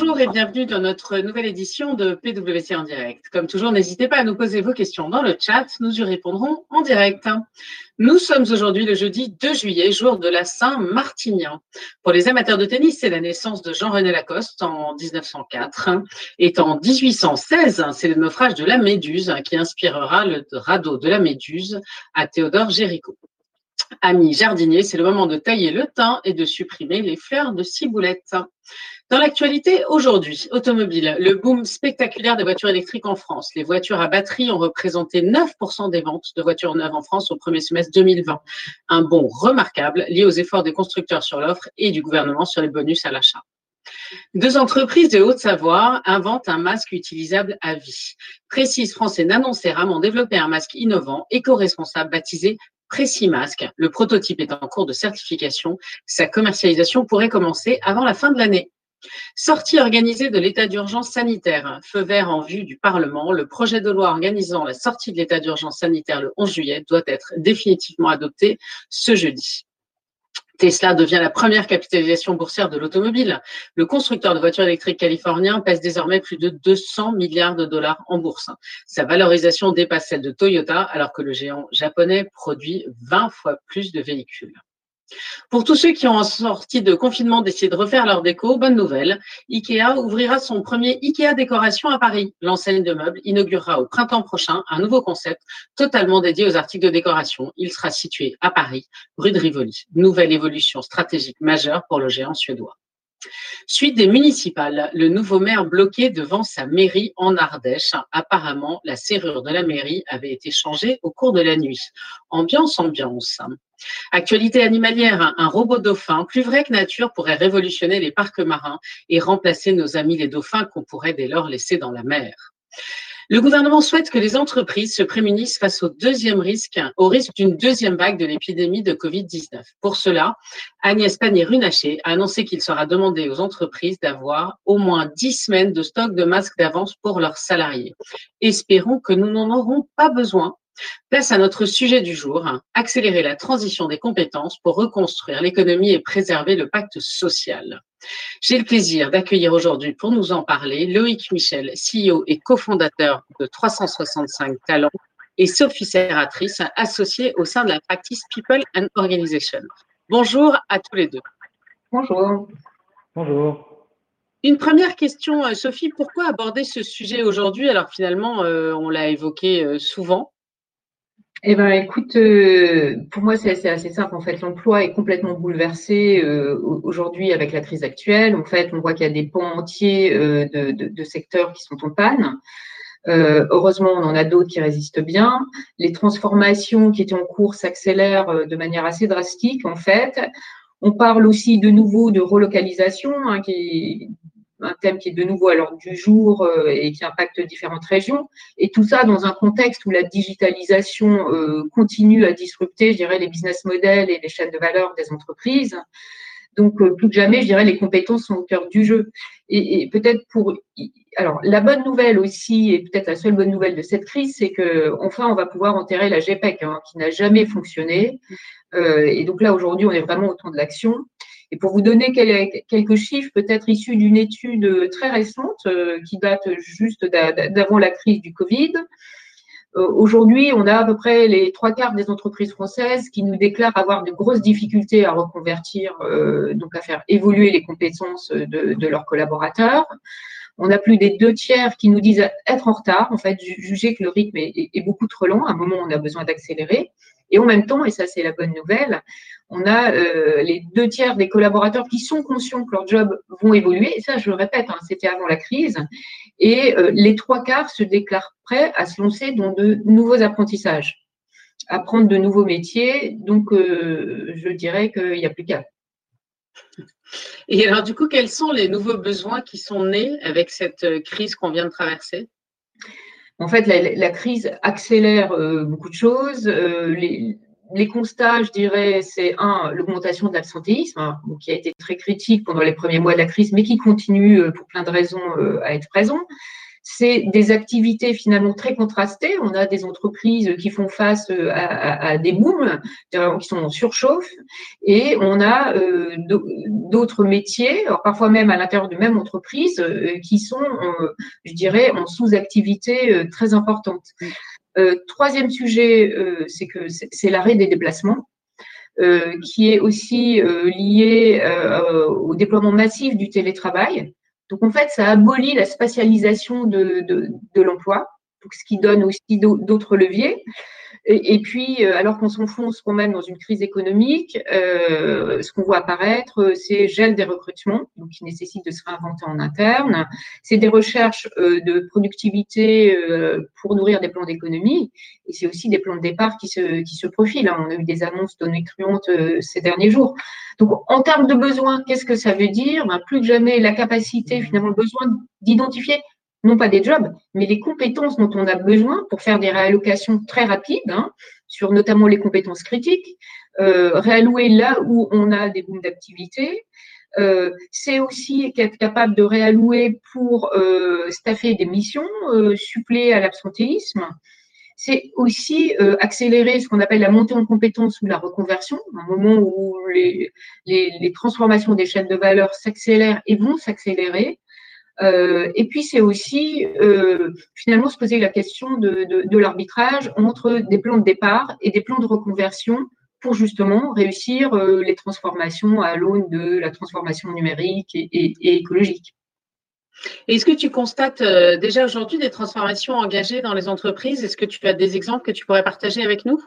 Bonjour et bienvenue dans notre nouvelle édition de PWC en direct. Comme toujours, n'hésitez pas à nous poser vos questions dans le chat, nous y répondrons en direct. Nous sommes aujourd'hui le jeudi 2 juillet, jour de la Saint-Martinien. Pour les amateurs de tennis, c'est la naissance de Jean-René Lacoste en 1904. Et en 1816, c'est le naufrage de la Méduse qui inspirera le radeau de la Méduse à Théodore Géricault. Amis jardiniers, c'est le moment de tailler le thym et de supprimer les fleurs de ciboulette. Dans l'actualité aujourd'hui, automobile, le boom spectaculaire des voitures électriques en France. Les voitures à batterie ont représenté 9% des ventes de voitures neuves en France au premier semestre 2020. Un bond remarquable lié aux efforts des constructeurs sur l'offre et du gouvernement sur les bonus à l'achat. Deux entreprises de Haute-Savoie inventent un masque utilisable à vie. Précise France et Nanoncéram ont développé un masque innovant, éco-responsable, baptisé Précis Masque. Le prototype est en cours de certification. Sa commercialisation pourrait commencer avant la fin de l'année. Sortie organisée de l'état d'urgence sanitaire. Feu vert en vue du Parlement. Le projet de loi organisant la sortie de l'état d'urgence sanitaire le 11 juillet doit être définitivement adopté ce jeudi. Tesla devient la première capitalisation boursière de l'automobile. Le constructeur de voitures électriques californien pèse désormais plus de 200 milliards de dollars en bourse. Sa valorisation dépasse celle de Toyota alors que le géant japonais produit 20 fois plus de véhicules. Pour tous ceux qui ont en sortie de confinement décidé de refaire leur déco, bonne nouvelle. IKEA ouvrira son premier IKEA décoration à Paris. L'enseigne de meubles inaugurera au printemps prochain un nouveau concept totalement dédié aux articles de décoration. Il sera situé à Paris, rue de Rivoli. Nouvelle évolution stratégique majeure pour le géant suédois. Suite des municipales, le nouveau maire bloqué devant sa mairie en Ardèche. Apparemment, la serrure de la mairie avait été changée au cours de la nuit. Ambiance, ambiance. Actualité animalière, un robot dauphin, plus vrai que nature, pourrait révolutionner les parcs marins et remplacer nos amis les dauphins qu'on pourrait dès lors laisser dans la mer. Le gouvernement souhaite que les entreprises se prémunissent face au deuxième risque, au risque d'une deuxième vague de l'épidémie de Covid-19. Pour cela, Agnès Pannier-Runacher a annoncé qu'il sera demandé aux entreprises d'avoir au moins 10 semaines de stock de masques d'avance pour leurs salariés. Espérons que nous n'en aurons pas besoin Place à notre sujet du jour, accélérer la transition des compétences pour reconstruire l'économie et préserver le pacte social. J'ai le plaisir d'accueillir aujourd'hui pour nous en parler Loïc Michel, CEO et cofondateur de 365 Talents, et Sophie Serratrice, associée au sein de la practice People and Organization. Bonjour à tous les deux. Bonjour. Bonjour. Une première question, euh, Sophie, pourquoi aborder ce sujet aujourd'hui Alors finalement, euh, on l'a évoqué euh, souvent, eh ben, écoute, euh, pour moi, c'est assez, simple. En fait, l'emploi est complètement bouleversé euh, aujourd'hui avec la crise actuelle. En fait, on voit qu'il y a des pans entiers euh, de, secteurs qui sont en panne. heureusement, on en a d'autres qui résistent bien. Les transformations qui étaient en cours s'accélèrent de manière assez drastique, en fait. On parle aussi de nouveau de relocalisation, hein, qui, un thème qui est de nouveau à l'ordre du jour euh, et qui impacte différentes régions. Et tout ça dans un contexte où la digitalisation euh, continue à disrupter, je dirais, les business models et les chaînes de valeur des entreprises. Donc, euh, plus que jamais, je dirais, les compétences sont au cœur du jeu. Et, peut-être pour. Alors, la bonne nouvelle aussi, et peut-être la seule bonne nouvelle de cette crise, c'est que enfin, on va pouvoir enterrer la GPEC, hein, qui n'a jamais fonctionné. et donc là, aujourd'hui, on est vraiment au temps de l'action. Et pour vous donner quelques chiffres, peut-être issus d'une étude très récente euh, qui date juste d'avant la crise du Covid, euh, Aujourd'hui, on a à peu près les trois quarts des entreprises françaises qui nous déclarent avoir de grosses difficultés à reconvertir, euh, donc à faire évoluer les compétences de, leurs collaborateurs. On a plus des deux tiers qui nous disent être en retard, en fait, juger que le rythme est beaucoup trop lent. À un moment, on a besoin d'accélérer. Et en même temps, et ça c'est la bonne nouvelle, on a euh, les deux tiers des collaborateurs qui sont conscients que leurs jobs vont évoluer. Et ça, je le répète, hein, c'était avant la crise. Et euh, les trois quarts se déclarent prêts à se lancer dans de nouveaux apprentissages, apprendre de nouveaux métiers. Donc, euh, je dirais qu'il n'y a plus qu'à. Et alors, du coup, quels sont les nouveaux besoins qui sont nés avec cette crise qu'on vient de traverser? En fait, la, crise accélère euh, beaucoup de choses. Euh, les, constats, je dirais, c'est un, l'augmentation de l'absentéisme, hein, qui a été très critique pendant les premiers mois de la crise, mais qui continue euh, pour plein de raisons à être présent. C'est des activités finalement très contrastées. On a des entreprises qui font face à, des booms, qui sont en surchauffe, et on a d'autres métiers, parfois même à l'intérieur de même entreprise, qui sont, je dirais, en sous-activité très importante. troisième sujet, c'est que c'est l'arrêt des déplacements. Euh, qui est aussi euh, lié euh, au déploiement massif du télétravail. Donc en fait, ça abolit la spatialisation de, de l'emploi, ce qui donne aussi d'autres leviers. Et, puis, euh, alors qu'on s'enfonce quand même dans une crise économique, euh, ce qu'on voit apparaître, c'est gel des recrutements, donc qui nécessite de se réinventer en interne. C'est des recherches euh, de productivité pour nourrir des plans d'économie, et c'est aussi des plans de départ qui se, qui se profilent. Hein. On a eu des annonces données cruantes ces derniers jours. Donc, en termes de besoins, qu'est-ce que ça veut dire? Ben, Plus que jamais, la capacité, finalement, le besoin d'identifier non pas des jobs, mais les compétences dont on a besoin pour faire des réallocations très rapides, hein, sur notamment les compétences critiques, euh, réallouer là où on a des booms d'activité. Euh, c'est aussi être capable de réallouer pour euh, staffer des missions, euh, suppléer à l'absentéisme. C'est aussi euh, accélérer ce qu'on appelle la montée en compétences ou la reconversion, un moment où les, les, les transformations des chaînes de valeur s'accélèrent et vont s'accélérer. Euh, et puis, c'est aussi euh, finalement se poser la question de, l'arbitrage entre des plans de départ et des plans de reconversion pour justement réussir euh, les transformations à l'aune de la transformation numérique et, et, écologique. Est-ce que tu constates déjà aujourd'hui des transformations engagées dans les entreprises? Est-ce que tu as des exemples que tu pourrais partager avec nous?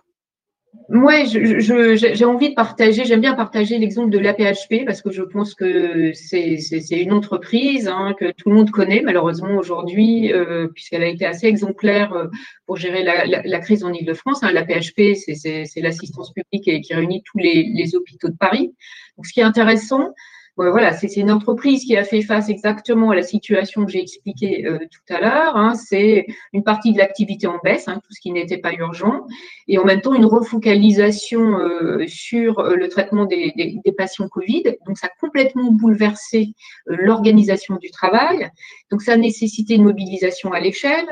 Moi, j'ai envie de partager, j'aime bien partager l'exemple de l'APHP parce que je pense que c'est une entreprise hein, que tout le monde connaît malheureusement aujourd'hui, euh, puisqu'elle a été assez exemplaire euh, pour gérer la, crise en Ile-de-France. Hein. L'APHP, c'est l'assistance publique et, qui réunit tous les, les, hôpitaux de Paris. Donc, ce qui est intéressant, voilà, c'est une entreprise qui a fait face exactement à la situation que j'ai expliquée euh, tout à l'heure. Hein. c'est une partie de l'activité en baisse, hein, tout ce qui n'était pas urgent, et en même temps une refocalisation euh, sur euh, le traitement des, des, patients Covid. Donc, ça a complètement bouleversé l'organisation du travail. Donc, ça a nécessité une mobilisation à l'échelle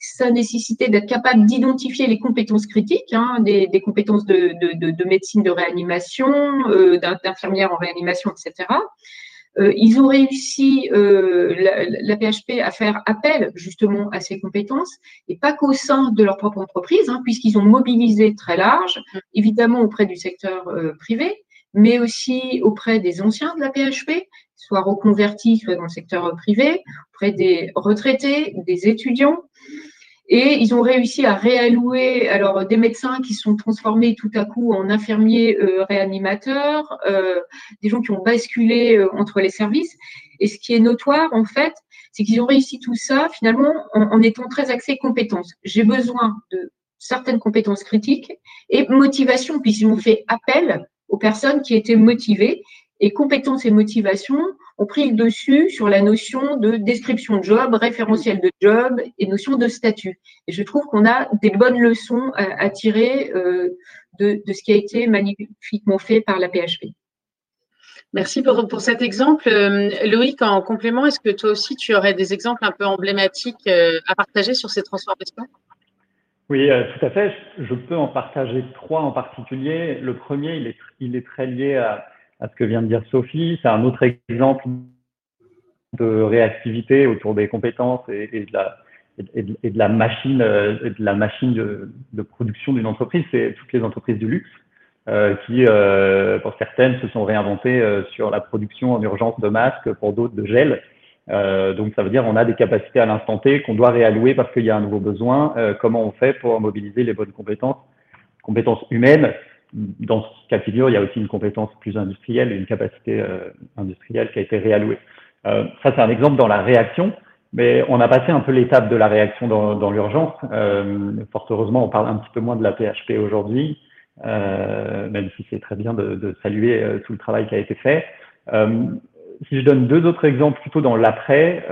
ça nécessitait d'être capable d'identifier les compétences critiques, hein, des, compétences de, de, médecine de réanimation, euh, d'infirmière en réanimation, etc. Euh, ils ont réussi, euh, la, PHP, à faire appel justement à ces compétences, et pas qu'au sein de leur propre entreprise, hein, puisqu'ils ont mobilisé très large, évidemment auprès du secteur euh, privé, mais aussi auprès des anciens de la PHP, soit reconvertis, soit dans le secteur privé, auprès des retraités, des étudiants, et ils ont réussi à réallouer alors des médecins qui sont transformés tout à coup en infirmiers euh, réanimateurs, euh, des gens qui ont basculé euh, entre les services. Et ce qui est notoire, en fait, c'est qu'ils ont réussi tout ça finalement en, en étant très axés compétences. J'ai besoin de certaines compétences critiques et motivation, puisqu'ils ont fait appel aux personnes qui étaient motivées. Et compétences et motivation ont pris le dessus sur la notion de description de job, référentiel de job et notion de statut. Et je trouve qu'on a des bonnes leçons à, tirer euh, de, ce qui a été magnifiquement fait par la PHP. Merci pour, pour cet exemple. Euh, Loïc, en complément, est-ce que toi aussi tu aurais des exemples un peu emblématiques euh, à partager sur ces transformations? Oui, tout à fait. Je peux en partager trois en particulier. Le premier, il est, il est très lié à, à ce que vient de dire Sophie. C'est un autre exemple de réactivité autour des compétences et, de, la, machine, euh, de, production d'une entreprise. C'est toutes les entreprises du luxe euh, qui, euh, pour certaines, se sont réinventées sur la production en urgence de masques, pour d'autres de gel. donc ça veut dire on a des capacités à l'instant T qu'on doit réallouer parce qu'il y a un nouveau besoin. comment on fait pour mobiliser les bonnes compétences, compétences humaines dans ce cas de figure, il y a aussi une compétence plus industrielle, une capacité euh, industrielle qui a été réallouée. Euh, ça, c'est un exemple dans la réaction, mais on a passé un peu l'étape de la réaction dans, dans l'urgence. Euh, fort heureusement, on parle un petit peu moins de la PHP aujourd'hui, euh, même si c'est très bien de, de saluer euh, tout le travail qui a été fait. si je donne deux autres exemples plutôt dans l'après,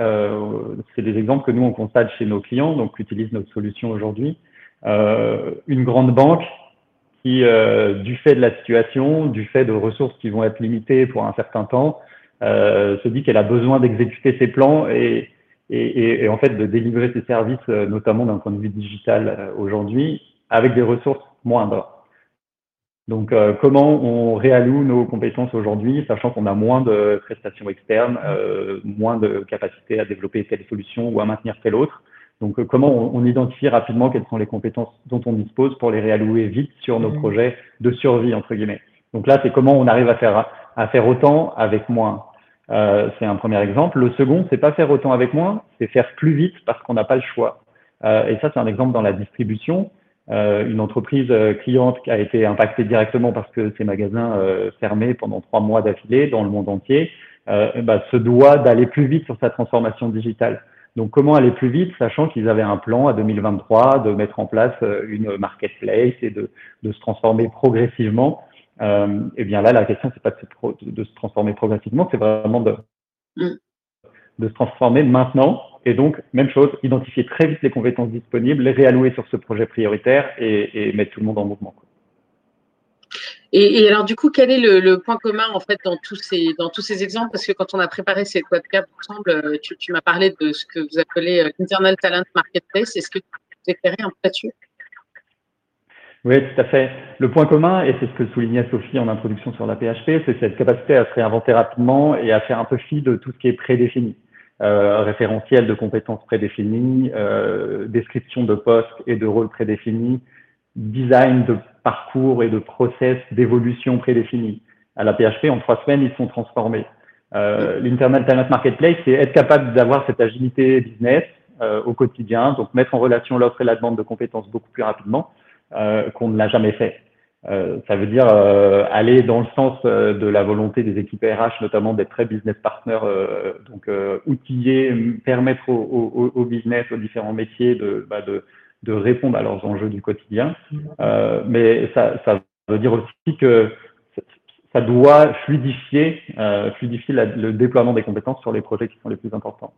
c'est des exemples que nous, on constate chez nos clients, donc qui utilisent notre solution aujourd'hui. une grande banque qui, euh, du fait de la situation, du fait de ressources qui vont être limitées pour un certain temps, euh, se dit qu'elle a besoin d'exécuter ses plans et, et, et, en fait de délivrer ces services, notamment d'un point de vue digital aujourd'hui, avec des ressources moindres. Donc, euh, comment on réalloue nos compétences aujourd'hui, sachant qu'on a moins de prestations externes, euh, moins de capacité à développer telle solution ou à maintenir telle autre? Donc, euh, comment on, identifie rapidement quelles sont les compétences dont on dispose pour les réallouer vite sur nos mmh. projets de survie, entre guillemets. Donc là, c'est comment on arrive à faire, à faire autant avec moins. c'est un premier exemple. Le second, c'est pas faire autant avec moins, c'est faire plus vite parce qu'on n'a pas le choix. et ça, c'est un exemple dans la distribution. Euh, une entreprise euh, cliente qui a été impactée directement parce que ses magasins euh, fermés pendant trois mois d'affilée dans le monde entier, bah, se doit d'aller plus vite sur sa transformation digitale. Donc, comment aller plus vite, sachant qu'ils avaient un plan à 2023 de mettre en place une marketplace et de, de se transformer progressivement. Euh, et bien là, la question, c'est pas de se, de se transformer progressivement, c'est vraiment de, mm. de se transformer maintenant et donc, même chose, identifier très vite les compétences disponibles, les réallouer sur ce projet prioritaire et, mettre tout le monde en mouvement. Et, alors, du coup, quel est le, point commun en fait dans tous ces dans tous ces exemples? Parce que quand on a préparé ces webcasts ensemble, euh, tu, m'as parlé de ce que vous appelez euh, Internal Talent Marketplace. Est-ce que tu peux éclairer un peu là-dessus? Oui, tout à fait. Le point commun, et c'est ce que soulignait Sophie en introduction sur la PHP, c'est cette capacité à se réinventer rapidement et à faire un peu fi de tout ce qui est prédéfini. Euh, référentiel de compétences prédéfinies, description de postes et de rôles prédéfinis, design de parcours et de process d'évolution prédéfinis. À la PHP, en trois semaines, ils sont transformés. Euh, L'Internet Talent Marketplace, c'est être capable d'avoir cette agilité business euh, au quotidien, donc mettre en relation l'offre et la demande de compétences beaucoup plus rapidement euh, qu'on ne l'a jamais fait. Euh, ça veut dire euh, aller dans le sens euh, de la volonté des équipes RH, notamment d'être très business partner, donc outiller, permettre au, au, business, aux différents métiers de, bah, de, de, répondre à leurs enjeux du quotidien. mais ça, ça, veut dire aussi que ça doit fluidifier, fluidifier le déploiement des compétences sur les projets qui sont les plus importants.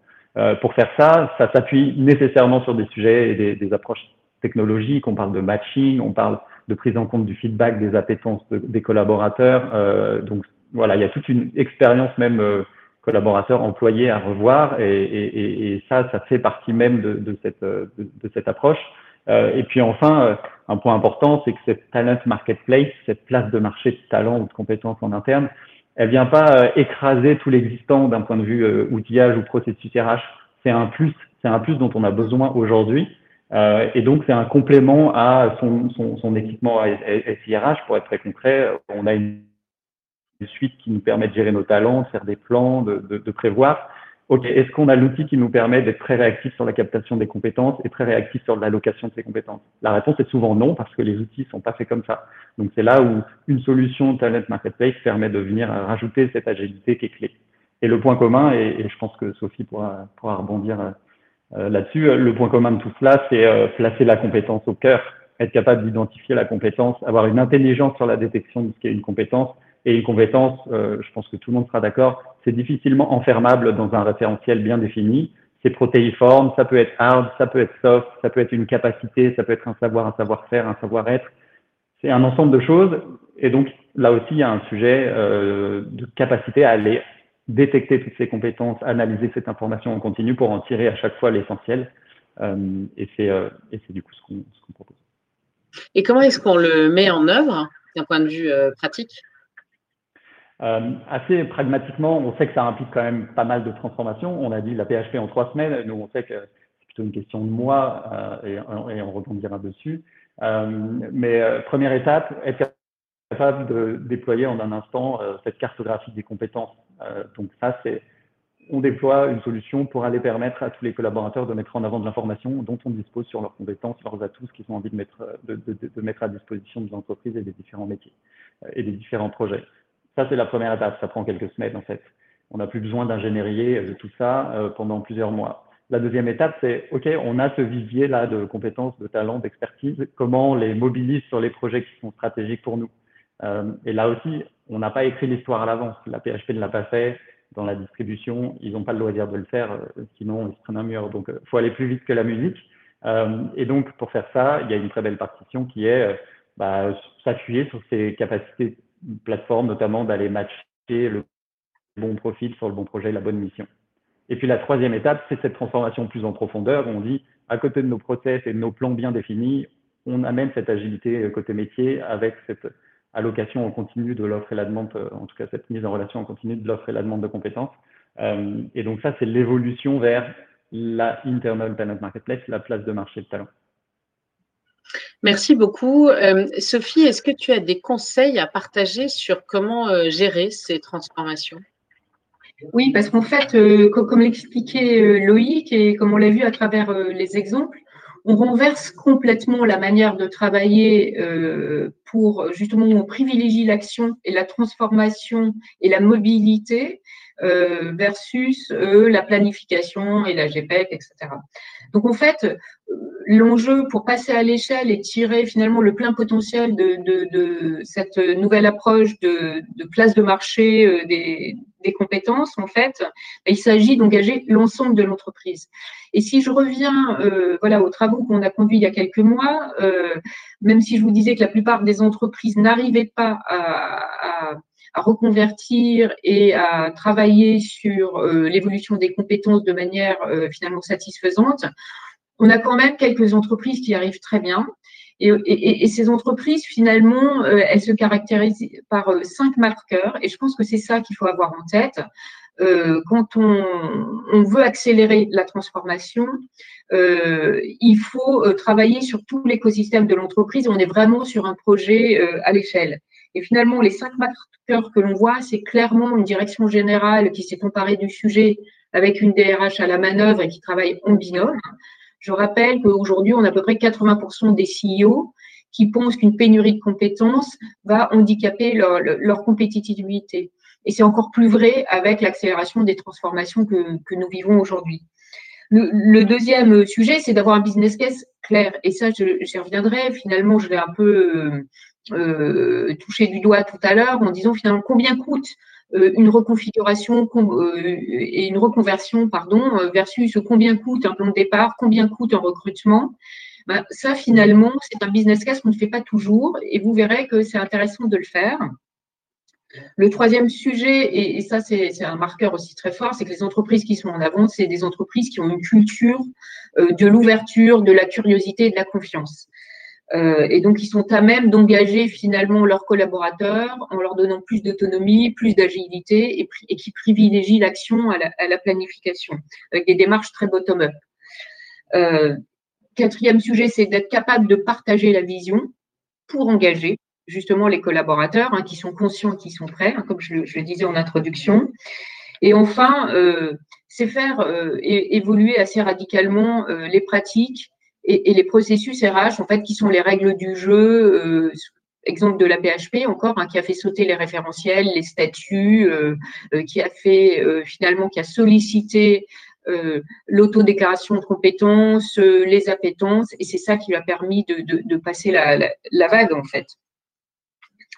pour faire ça, ça s'appuie nécessairement sur des sujets et des, approches technologiques. On parle de matching, on parle de prise en compte du feedback, des appétences des collaborateurs. Euh, donc voilà, il y a toute une expérience même euh, collaborateur employé à revoir et, et, et, ça, ça fait partie même de, de cette, de, de, cette approche. Euh, et puis enfin, euh, un point important, c'est que cette talent marketplace, cette place de marché de talent ou de compétences en interne, elle vient pas euh, écraser tout l'existant d'un point de vue outillage ou processus RH. C'est un plus, c'est un plus dont on a besoin aujourd'hui. Euh, et donc, c'est un complément à son, son, son, équipement SIRH. Pour être très concret, on a suite qui nous permet de gérer nos talents, de faire des plans, de, prévoir. OK, est-ce qu'on a l'outil qui nous permet d'être très réactif sur la captation des compétences et très réactif sur l'allocation de ces compétences? La réponse est souvent non, parce que les outils sont pas faits comme ça. Donc, c'est là où une solution Talent Marketplace permet de venir rajouter cette agilité qui est clé. Et le point commun, et, je pense que Sophie pourra, rebondir euh, euh, là-dessus, euh, le point commun de tout cela, c'est placer la compétence au cœur, être capable d'identifier la compétence, avoir une intelligence sur la détection de ce qu'est une compétence. Et une compétence, je pense que tout le monde sera d'accord, c'est difficilement enfermable dans un référentiel bien défini. C'est protéiforme, ça peut être hard, ça peut être soft, ça peut être une capacité, ça peut être un savoir, un savoir-faire, un savoir-être. C'est un ensemble de choses. Et donc là aussi, il y a un sujet de capacité à aller détecter toutes ces compétences, analyser cette information en continu pour en tirer à chaque fois l'essentiel. Euh, et c'est euh, du coup ce qu'on propose. Et comment est-ce qu'on le met en œuvre d'un point de vue euh, Assez pragmatiquement, on sait que ça implique quand même pas mal de transformations. On a dit la PHP en trois semaines. Nous, on sait que c'est plutôt une question de mois et, et, on rebondira dessus. mais première étape, être capable de déployer en un instant cette cartographie des compétences euh, donc ça, c'est on déploie une solution pour aller permettre à tous les collaborateurs de mettre en avant de l'information dont on dispose sur leurs compétences, leurs atouts, ce qu'ils ont envie de mettre, à disposition des entreprises et des différents métiers euh, et des différents projets. Ça, c'est la première étape. Ça prend quelques semaines, en fait. On n'a plus besoin d'ingénierie de tout ça euh, pendant plusieurs mois. La deuxième étape, c'est, OK, on a ce vivier-là de compétences, de talents, d'expertise. Comment on les mobilise sur les projets qui sont stratégiques pour nous? Euh, Et là aussi, on n'a pas écrit l'histoire à l'avance. La PHP ne l'a pas fait dans la distribution. Ils n'ont pas le loisir de le faire, euh, sinon ils se prennent un mur. Donc, il euh, faut aller plus vite que la musique. Euh, et donc, pour faire ça, il y a une très belle partition qui est bah, s'appuyer sur ces capacités plateforme, notamment d'aller matcher le bon profil sur le bon projet, la bonne mission. Et puis la troisième étape, c'est cette transformation plus en profondeur. On dit, à côté de nos process et de nos plans bien définis, on amène cette agilité côté métier avec cette allocation en continu de l'offre et la demande, en tout cas cette mise en relation en continu de l'offre et la demande de compétences. Euh, et donc ça, c'est l'évolution vers la internal talent marketplace, la place de marché de talent. Merci beaucoup. Euh, Sophie, est-ce que tu as des conseils à partager sur comment euh, gérer ces transformations? Oui, parce qu'en fait, comme l'expliquait Loïc et comme on l'a vu à travers les exemples, on renverse complètement la manière de travailler pour justement on privilégie l'action et la transformation et la mobilité euh, versus euh, la planification et la GPEC, etc. Donc en fait, euh, l'enjeu pour passer à l'échelle et tirer finalement le plein potentiel de, de, de cette nouvelle approche de, de place de marché des, des, compétences, en fait, il s'agit d'engager l'ensemble de l'entreprise. Et si je reviens euh, voilà, aux travaux qu'on a conduits il y a quelques mois, euh, même si je vous disais que la plupart des entreprises n'arrivaient pas à, à à reconvertir et à travailler sur euh, l'évolution des compétences de manière euh, finalement satisfaisante, on a quand même quelques entreprises qui arrivent très bien. Et, ces entreprises, finalement, euh, elles se caractérisent par cinq marqueurs. Et je pense que c'est ça qu'il faut avoir en tête. quand on, on, veut accélérer la transformation, il faut travailler sur tout l'écosystème de l'entreprise. On est vraiment sur un projet à l'échelle. Et finalement, les cinq marqueurs que l'on voit, c'est clairement une direction générale qui s'est emparée du sujet avec une DRH à la manœuvre et qui travaille en binôme. Je rappelle qu'aujourd'hui, on a à peu près 80% des CEO qui pensent qu'une pénurie de compétences va handicaper leur, leur compétitivité. Et c'est encore plus vrai avec l'accélération des transformations que, que nous vivons aujourd'hui. Le, le, deuxième sujet, c'est d'avoir un business case clair. Et ça, j'y reviendrai. Finalement, je l'ai un peu euh, touché du doigt tout à l'heure en disant finalement combien coûte euh, une reconfiguration euh, et une reconversion, pardon, versus combien coûte un plan de départ, combien coûte un recrutement. Ben, ça, finalement, c'est un business case qu'on ne fait pas toujours et vous verrez que c'est intéressant de le faire. Le troisième sujet, et, ça c'est un marqueur aussi très fort, c'est que les entreprises qui sont en avant, c'est des entreprises qui ont une culture de l'ouverture, de la curiosité et de la confiance. Euh, et donc, ils sont à même d'engager finalement leurs collaborateurs en leur donnant plus d'autonomie, plus d'agilité et, qui privilégient l'action à, la, planification avec des démarches très bottom-up. Euh, quatrième sujet, c'est d'être capable de partager la vision pour engager justement les collaborateurs hein, qui sont conscients, qui sont prêts, hein, comme je, le disais en introduction. Et enfin, euh, c'est faire évoluer assez radicalement les pratiques et, les processus RH, en fait, qui sont les règles du jeu, euh, exemple de la PHP encore, hein, qui a fait sauter les référentiels, les statuts, euh, euh, qui a fait finalement, qui a sollicité l'autodéclaration de compétences, les appétences, et c'est ça qui lui a permis de, de, de passer la, la, la, vague en fait.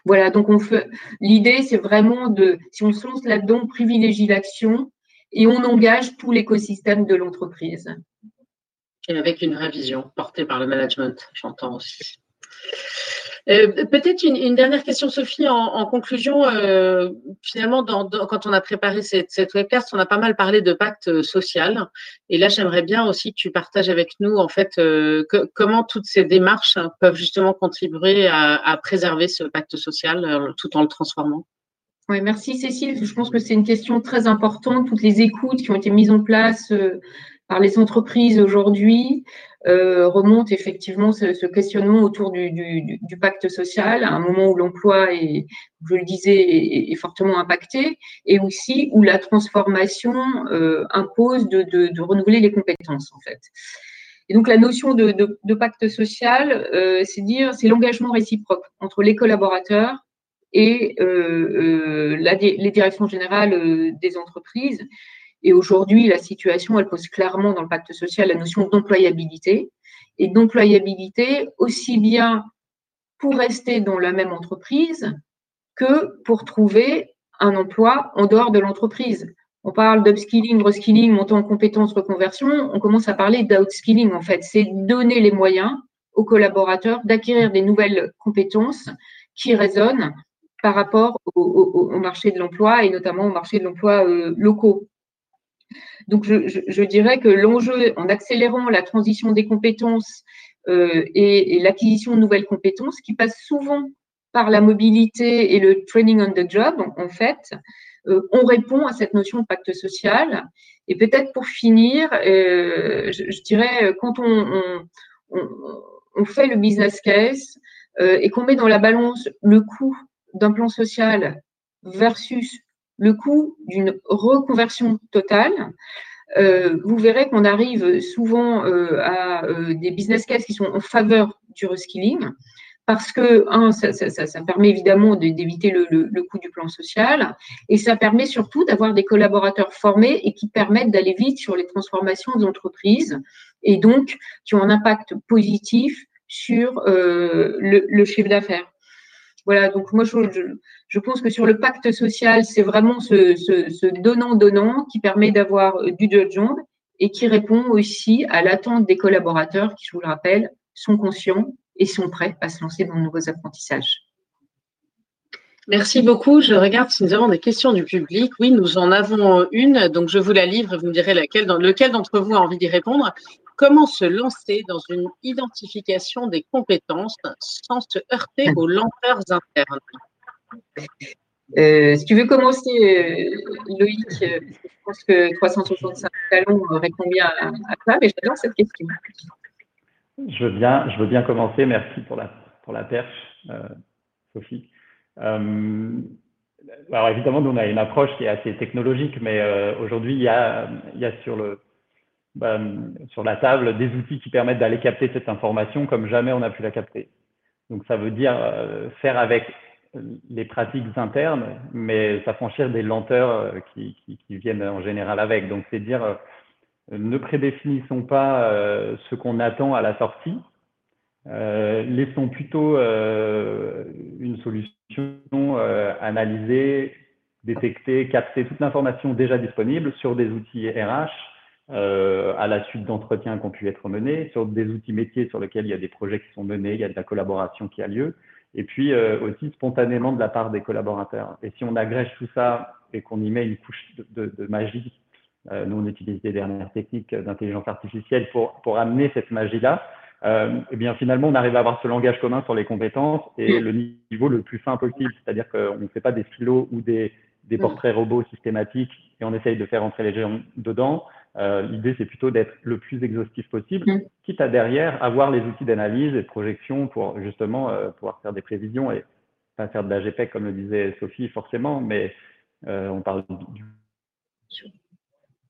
Voilà, donc on fait. L'idée, c'est vraiment de, si on se lance là-dedans, on privilégie l'action et on engage tout l'écosystème de l'entreprise. Et avec une vraie vision portée par le management, j'entends aussi. Euh, peut-être une, dernière question, Sophie, en, conclusion. Euh, finalement, quand on a préparé cette, webcast, on a pas mal parlé de pacte social. Et là, j'aimerais bien aussi que tu partages avec nous, en fait, euh, comment toutes ces démarches peuvent justement contribuer à préserver ce pacte social tout en le transformant. Oui, merci Cécile. Je pense que c'est une question très importante. Toutes les écoutes qui ont été mises en place par les entreprises aujourd'hui euh, remonte effectivement ce, questionnement autour du, pacte social, à un moment où l'emploi est, je le disais, est, fortement impacté, et aussi où la transformation euh, impose de, renouveler les compétences en fait. Et donc la notion de, pacte social, euh, c'est dire c'est l'engagement réciproque entre les collaborateurs et les directions générales des entreprises et aujourd'hui, la situation, elle pose clairement dans le pacte social la notion d'employabilité. Et d'employabilité aussi bien pour rester dans la même entreprise que pour trouver un emploi en dehors de l'entreprise. On parle d'upskilling, reskilling, montant en compétences, reconversion. On commence à parler d'outskilling, en fait. C'est donner les moyens aux collaborateurs d'acquérir des nouvelles compétences qui résonnent par rapport au, marché de l'emploi et notamment au marché de l'emploi euh, locaux. Donc, je, dirais que l'enjeu, en accélérant la transition des compétences euh, et, l'acquisition de nouvelles compétences, qui passe souvent par la mobilité et le training on the job, en, fait, euh, on répond à cette notion de pacte social. Et peut-être pour finir, euh, je, dirais, quand on, on, fait le business case et qu'on met dans la balance le coût d'un plan social versus le coût d'une reconversion totale, euh, vous verrez qu'on arrive souvent euh, à euh, des business cases qui sont en faveur du reskilling, parce que, un, ça, permet évidemment d'éviter le, coût du plan social, et ça permet surtout d'avoir des collaborateurs formés et qui permettent d'aller vite sur les transformations des entreprises, et donc qui ont un impact positif sur le chiffre d'affaires. Voilà, donc moi, je, pense que sur le pacte social, c'est vraiment ce donnant-donnant qui permet d'avoir euh, du job et qui répond aussi à l'attente des collaborateurs qui, je vous le rappelle, sont conscients et sont prêts à se lancer dans de nouveaux apprentissages. Merci beaucoup. Je regarde si nous avons des questions du public. Oui, nous en avons une, donc je vous la livre et vous me direz laquelle, lequel d'entre vous a envie d'y répondre comment se lancer dans une identification des compétences sans se heurter aux lenteurs internes? Euh, si tu veux commencer, euh, Loïc, euh, je pense que 365 talons répond bien à, ça, mais j'adore cette question. Je veux bien, je veux bien commencer. Merci pour la, pour la perche, Sophie. alors évidemment, nous, on a une approche qui est assez technologique, mais aujourd'hui, il y a, il y a sur le, bah, sur la table des outils qui permettent d'aller capter cette information comme jamais on a pu la capter. Donc ça veut dire euh, faire avec les pratiques internes, mais s'affranchir des lenteurs euh, qui, qui, viennent en général avec. Donc c'est dire euh, ne prédéfinissons pas ce qu'on attend à la sortie, laissons plutôt une solution analyser, détecter, capter toute l'information déjà disponible sur des outils RH euh, à la suite d'entretiens qui ont pu être menés, sur des outils métiers sur lesquels il y a des projets qui sont menés, il y a de la collaboration qui a lieu, et puis euh, aussi spontanément de la part des collaborateurs. Et si on agrège tout ça et qu'on y met une couche de, de, magie, euh, nous on utilise des dernières techniques d'intelligence artificielle pour, pour amener cette magie-là, euh, et eh bien finalement on arrive à avoir ce langage commun sur les compétences et le niveau le plus fin possible, c'est-à-dire qu'on ne fait pas des stylos ou des, des portraits robots systématiques et on essaye de faire entrer les gens dedans. Euh, l'idée, c'est plutôt d'être le plus exhaustif possible, mm. quitte à derrière avoir les outils d'analyse et de projection pour justement euh, pouvoir faire des prévisions et pas faire de la GPEC comme le disait Sophie forcément, mais euh, on parle du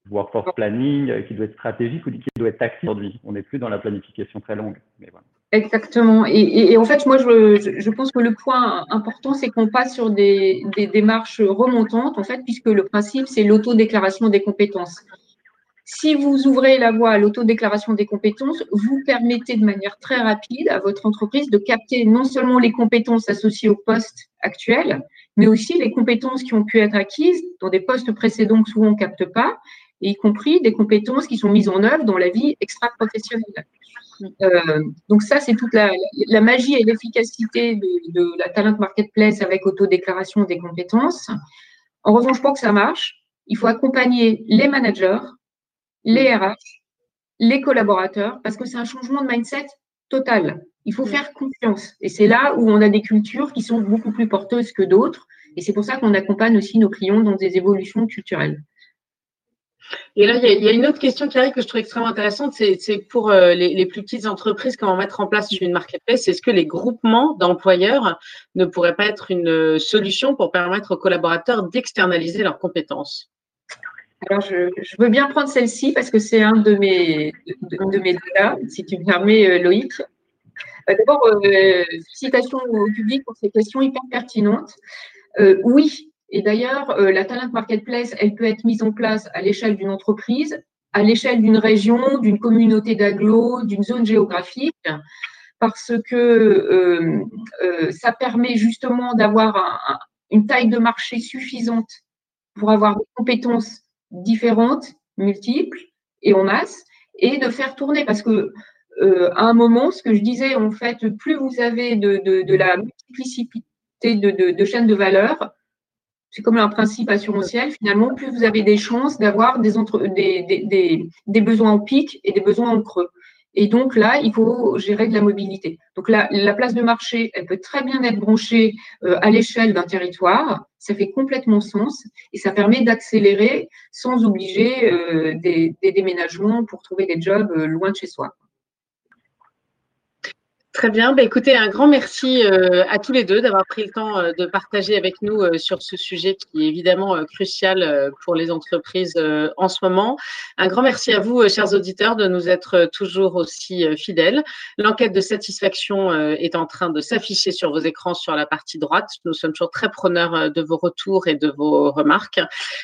workforce planning qui doit être stratégique ou qui doit être tactique aujourd'hui. On n'est plus dans la planification très longue. Mais voilà. Exactement. Et, en fait, moi, je, je, pense que le point important, c'est qu'on passe sur des, des, démarches remontantes, en fait, puisque le principe, c'est l'autodéclaration des compétences. Si vous ouvrez la voie à l'autodéclaration des compétences, vous permettez de manière très rapide à votre entreprise de capter non seulement les compétences associées au poste actuel, mais aussi les compétences qui ont pu être acquises dans des postes précédents que souvent on ne capte pas, y compris des compétences qui sont mises en œuvre dans la vie extra-professionnelle. Euh, donc ça, c'est toute la, magie et l'efficacité de, de, la Talent Marketplace avec autodéclaration des compétences. En revanche, pour que ça marche, il faut accompagner les managers les RH, les collaborateurs, parce que c'est un changement de mindset total. Il faut faire confiance. Et c'est là où on a des cultures qui sont beaucoup plus porteuses que d'autres. Et c'est pour ça qu'on accompagne aussi nos clients dans des évolutions culturelles. Et là, il y, a, une autre question qui arrive que je trouve extrêmement intéressante, c'est pour euh, les, plus petites entreprises, comment mettre en place une marketplace? Est-ce que les groupements d'employeurs ne pourraient pas être une solution pour permettre aux collaborateurs d'externaliser leurs compétences? Alors, je, veux bien prendre celle-ci parce que c'est un de mes, de, mes si tu me permets, euh, Loïc. Euh, d'abord, euh, félicitations au public pour ces questions hyper pertinentes. oui, et d'ailleurs, la Talent Marketplace, elle peut être mise en place à l'échelle d'une entreprise, à l'échelle d'une région, d'une communauté d'agglo, d'une zone géographique, parce que ça permet justement d'avoir une taille de marché suffisante pour avoir des compétences différentes, multiples et en masse, et de faire tourner. Parce que euh, à un moment, ce que je disais, en fait, plus vous avez de, la multiplicité de, chaînes de valeur, c'est comme un principe assurantiel, finalement, plus vous avez des chances d'avoir des, des, des, besoins en pic et des besoins en creux. Et donc là, il faut gérer de la mobilité. Donc là, la place de marché, elle peut très bien être branchée euh, à l'échelle d'un territoire. Ça fait complètement sens et ça permet d'accélérer sans obliger euh, des, des, déménagements pour trouver des jobs euh, loin de chez soi. Très bien. Bah, écoutez, un grand merci euh, à tous les deux d'avoir pris le temps euh, de partager avec nous euh, sur ce sujet qui est évidemment crucial pour les entreprises en ce moment. Un grand merci à vous, chers auditeurs, de nous être toujours aussi fidèles. L'enquête de satisfaction est en train de s'afficher sur vos écrans sur la partie droite. Nous sommes toujours très preneurs de vos retours et de vos remarques.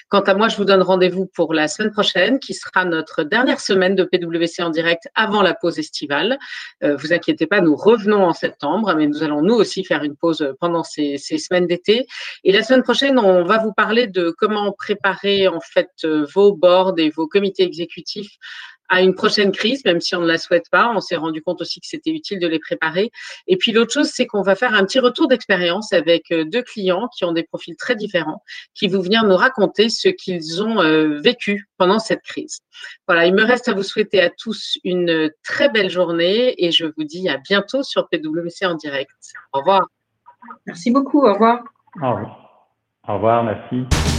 Quant à moi, je vous donne rendez-vous pour la semaine prochaine, qui sera notre dernière semaine de PwC en direct avant la pause estivale. vous inquiétez pas, nous revenons en septembre, mais nous allons nous aussi faire une pause pendant ces, semaines d'été. Et la semaine prochaine, on va vous parler de comment préparer en fait vos boards et vos comités exécutifs à une prochaine crise, même si on ne la souhaite pas. On s'est rendu compte aussi que c'était utile de les préparer. Et puis l'autre chose, c'est qu'on va faire un petit retour d'expérience avec euh, deux clients qui ont des profils très différents, qui vont venir nous raconter ce qu'ils ont euh, vécu pendant cette crise. Voilà, il me reste à vous souhaiter à tous une très belle journée et je vous dis à bientôt sur PwC en direct. Au revoir. Merci beaucoup. Au revoir. Au revoir. Au revoir, merci.